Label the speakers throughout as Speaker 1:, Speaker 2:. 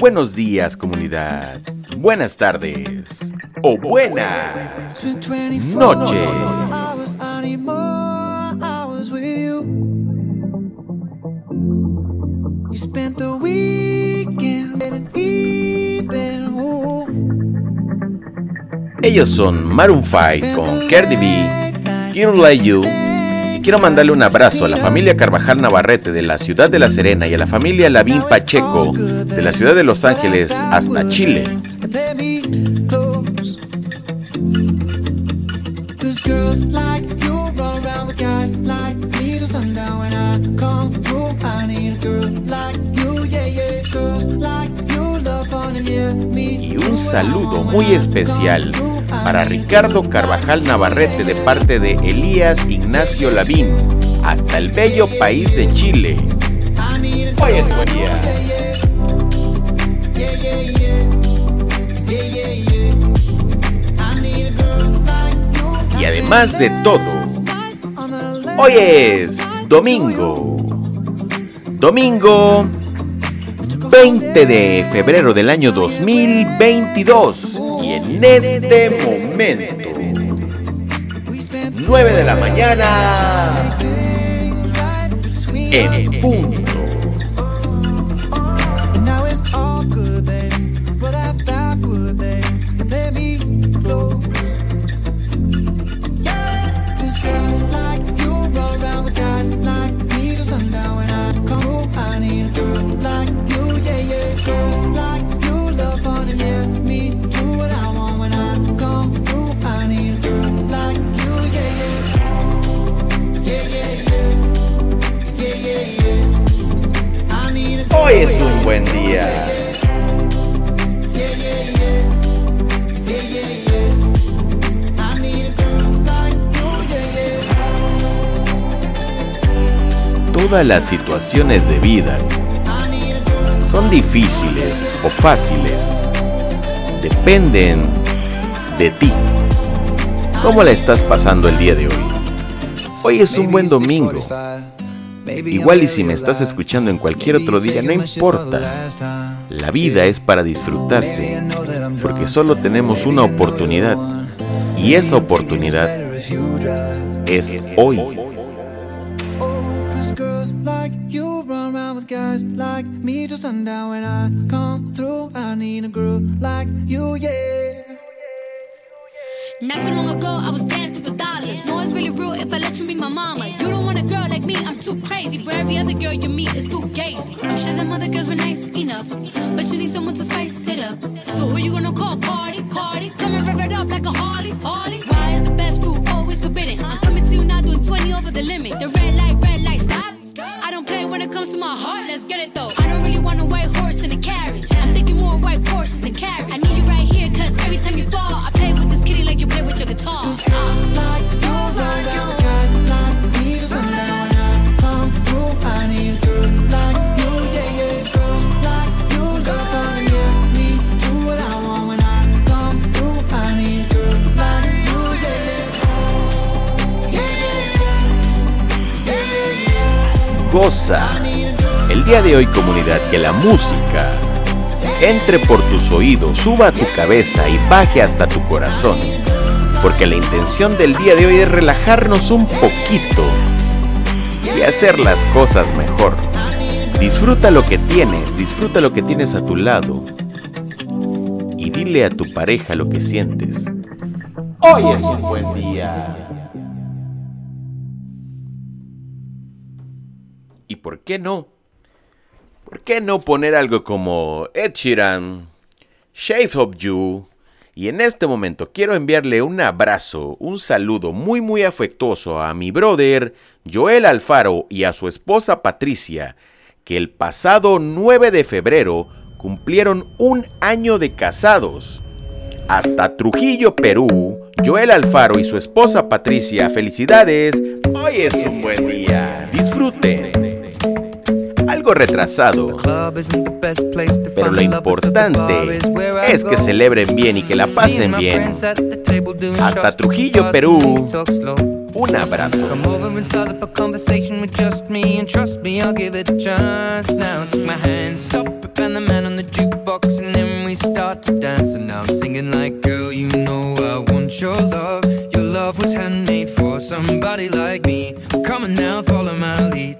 Speaker 1: Buenos días comunidad. Buenas tardes. O buenas noches. Ellos son Maroon 5 con Cardi B, Quiero Like You quiero mandarle un abrazo a la familia Carvajal Navarrete de la ciudad de La Serena y a la familia Lavín Pacheco de la ciudad de Los Ángeles hasta Chile. Y un saludo muy especial para Ricardo Carvajal Navarrete de parte de Elías Ignacio Lavín, hasta el bello país de Chile. Hoy es buen día. Y además de todo, hoy es domingo. Domingo 20 de febrero del año 2022 y en este momento 9 de la mañana en punto. Es un buen día. Todas las situaciones de vida son difíciles o fáciles. Dependen de ti. ¿Cómo la estás pasando el día de hoy? Hoy es un buen domingo. Igual y si me estás escuchando en cualquier otro día, no importa. La vida es para disfrutarse, porque solo tenemos una oportunidad. Y esa oportunidad es hoy. Not too long ago, I was dancing for dollars. No, it's really real if I let you be my mama. You don't want a girl like me, I'm too crazy. For every other girl you meet is too gazy. I'm sure them other girls were nice enough, but you need someone to spice it up. So who you gonna call? Cardi, Cardi. Come and rev up like a Harley, Harley. Why is the best food always forbidden? I'm coming to you now doing 20 over the limit. The El día de hoy comunidad que la música entre por tus oídos, suba a tu cabeza y baje hasta tu corazón. Porque la intención del día de hoy es relajarnos un poquito y hacer las cosas mejor. Disfruta lo que tienes, disfruta lo que tienes a tu lado. Y dile a tu pareja lo que sientes. Hoy es un buen día. Por qué no? ¿Por qué no poner algo como Ed Sheeran, Shape of You? Y en este momento quiero enviarle un abrazo, un saludo muy muy afectuoso a mi brother Joel Alfaro y a su esposa Patricia, que el pasado 9 de febrero cumplieron un año de casados. Hasta Trujillo, Perú, Joel Alfaro y su esposa Patricia, felicidades. Hoy es un buen día. Algo retrasado. Pero lo importante es que celebren bien y que la pasen bien. Hasta Trujillo, Perú. Un abrazo.
Speaker 2: start to dance, and now I'm singing like, girl, you know I want your love. Your love was handmade for somebody like me. Come on now, follow my lead.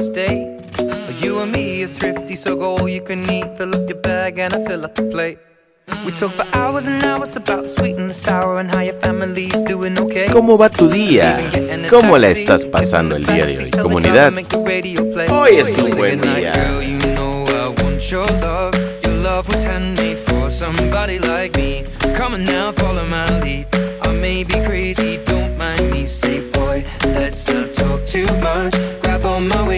Speaker 2: our first date. You and me are thrifty, so go all you can eat. Fill up your bag and I fill up the plate. We talk for hours and hours about the sweet and the sour and how your family's doing okay.
Speaker 1: ¿Cómo va tu día? ¿Cómo la estás pasando el día de hoy, comunidad? Hoy es un buen día.
Speaker 2: You know I want your love. Your love was handmade for somebody like me. Come on now, follow my lead. I may be crazy, don't mind me. Say, boy, let's not talk too much.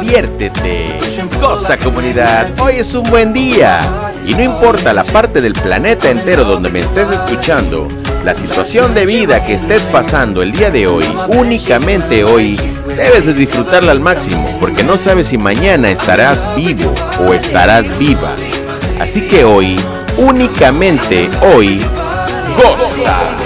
Speaker 1: Diviértete, goza comunidad, hoy es un buen día. Y no importa la parte del planeta entero donde me estés escuchando, la situación de vida que estés pasando el día de hoy, únicamente hoy, debes de disfrutarla al máximo, porque no sabes si mañana estarás vivo o estarás viva. Así que hoy, únicamente hoy, goza.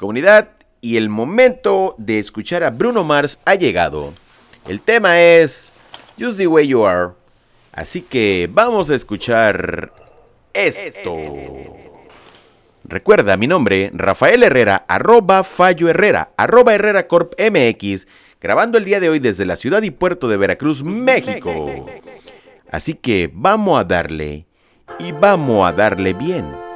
Speaker 1: Comunidad, y el momento de escuchar a Bruno Mars ha llegado. El tema es Just the Way You Are. Así que vamos a escuchar esto. Recuerda mi nombre, Rafael Herrera, arroba Fallo Herrera, arroba Herrera Corp MX, grabando el día de hoy desde la ciudad y puerto de Veracruz, México. Así que vamos a darle y vamos a darle bien.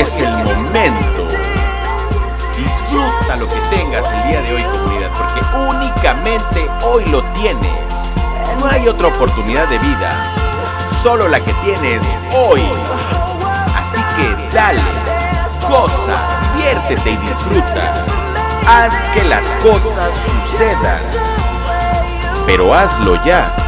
Speaker 1: Es el momento. Disfruta lo que tengas el día de hoy, comunidad, porque únicamente hoy lo tienes. No hay otra oportunidad de vida, solo la que tienes hoy. Así que dale, goza, diviértete y disfruta. Haz que las cosas sucedan, pero hazlo ya.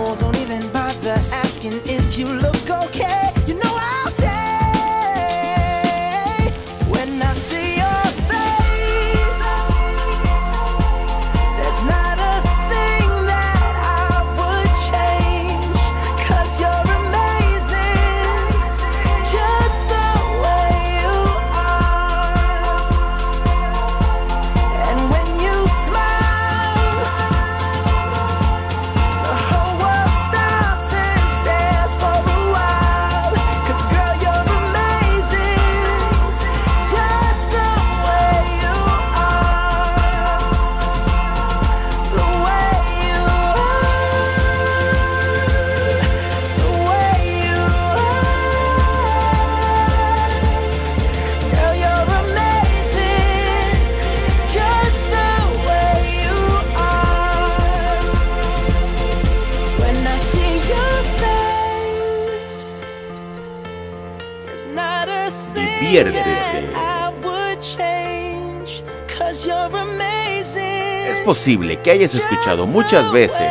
Speaker 2: amazing.
Speaker 1: Es posible que hayas escuchado muchas veces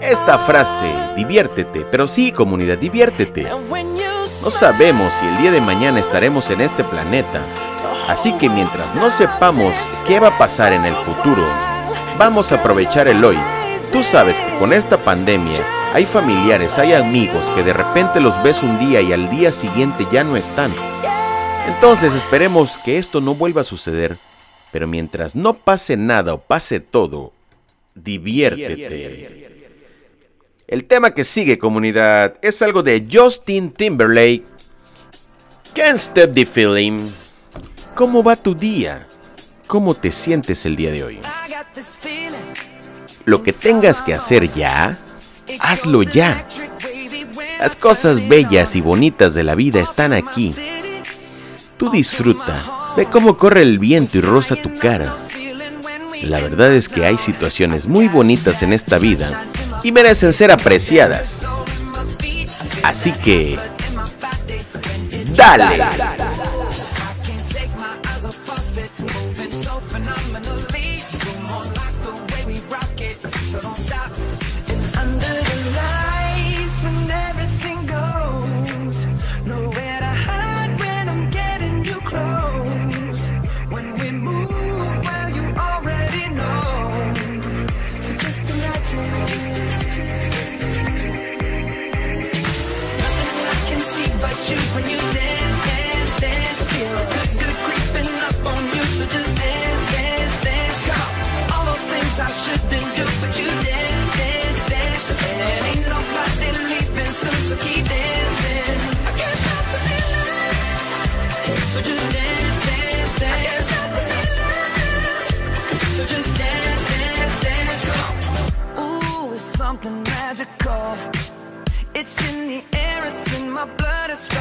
Speaker 1: esta frase, diviértete, pero sí comunidad, diviértete. No sabemos si el día de mañana estaremos en este planeta, así que mientras no sepamos qué va a pasar en el futuro, vamos a aprovechar el hoy. Tú sabes que con esta pandemia hay familiares, hay amigos que de repente los ves un día y al día siguiente ya no están. Entonces esperemos que esto no vuelva a suceder, pero mientras no pase nada o pase todo, diviértete. El tema que sigue, comunidad, es algo de Justin Timberlake. Can't stop the feeling. ¿Cómo va tu día? ¿Cómo te sientes el día de hoy? Lo que tengas que hacer ya, hazlo ya. Las cosas bellas y bonitas de la vida están aquí. Tú disfruta, ve cómo corre el viento y roza tu cara. La verdad es que hay situaciones muy bonitas en esta vida y merecen ser apreciadas. Así que... ¡Dale!
Speaker 2: When you dance,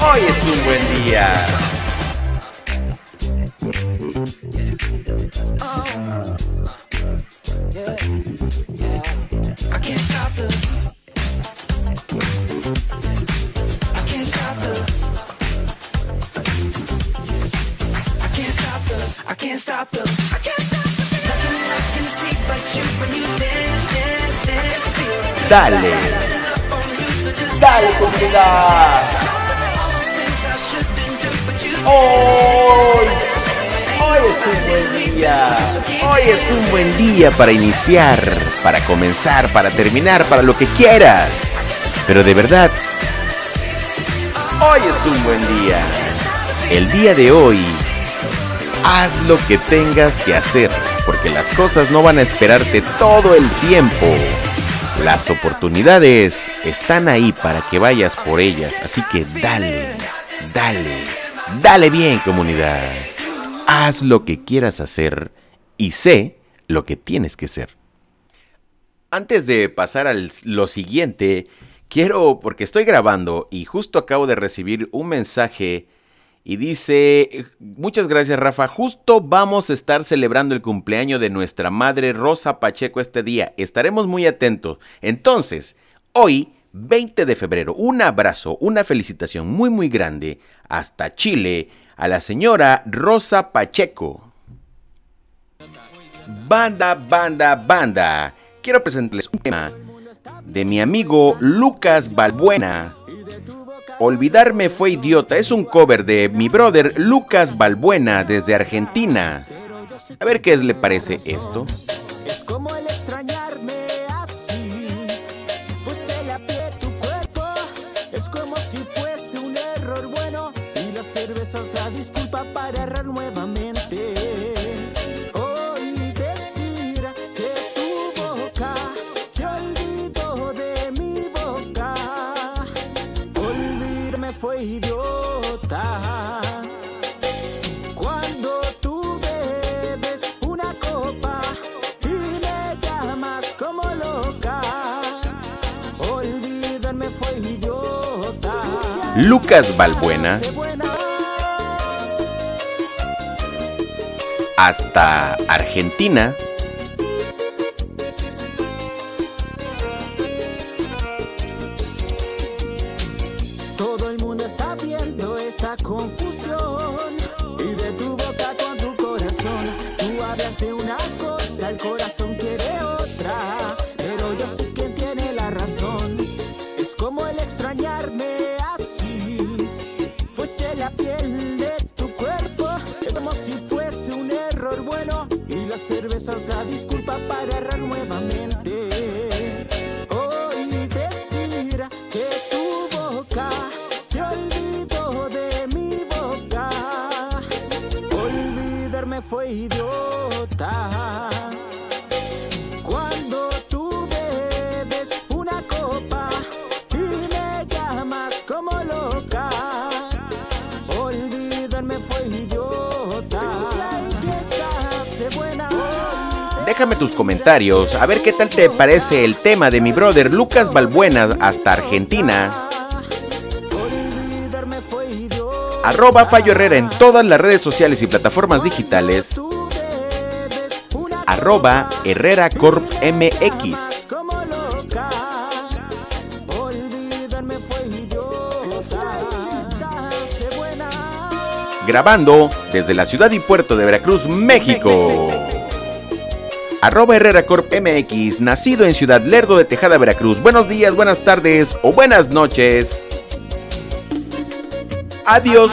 Speaker 1: Hoy es un buen día.
Speaker 2: I can't stop the. I can't stop the. I can't stop the. I can't stop the. I can't stop the. Nothing I can see but you when you dance, dance, dance. Feel
Speaker 1: Dale, dale comunidad. Hoy, hoy es un buen día. Hoy es un buen día para iniciar, para comenzar, para terminar, para lo que quieras. Pero de verdad, hoy es un buen día. El día de hoy, haz lo que tengas que hacer, porque las cosas no van a esperarte todo el tiempo. Las oportunidades están ahí para que vayas por ellas, así que dale, dale, dale bien comunidad. Haz lo que quieras hacer y sé lo que tienes que ser. Antes de pasar a lo siguiente, quiero, porque estoy grabando y justo acabo de recibir un mensaje y dice, muchas gracias Rafa, justo vamos a estar celebrando el cumpleaños de nuestra madre Rosa Pacheco este día, estaremos muy atentos. Entonces, hoy, 20 de febrero, un abrazo, una felicitación muy muy grande hasta Chile a la señora Rosa Pacheco. Banda, banda, banda. Quiero presentarles un tema de mi amigo Lucas Balbuena. Olvidarme fue idiota. Es un cover de mi brother Lucas Balbuena desde Argentina. A ver qué le parece esto.
Speaker 3: Tu cuerpo. Es como si fuese un error bueno. Y la cerveza es la disculpa para errar nuevamente.
Speaker 1: Lucas Balbuena hasta Argentina.
Speaker 3: Idiota. Cuando tú bebes una copa y me llamas como loca. Olvidarme fue idiota.
Speaker 1: Déjame tus comentarios, a ver qué tal te parece el tema de mi brother Lucas Balbuena hasta Argentina. Arroba Fallo Herrera en todas las redes sociales y plataformas digitales. Arroba Herrera Corp MX. Grabando desde la ciudad y puerto de Veracruz, México. Arroba Herrera Corp MX, nacido en Ciudad Lerdo de Tejada, Veracruz. Buenos días, buenas tardes o buenas noches. Adiós.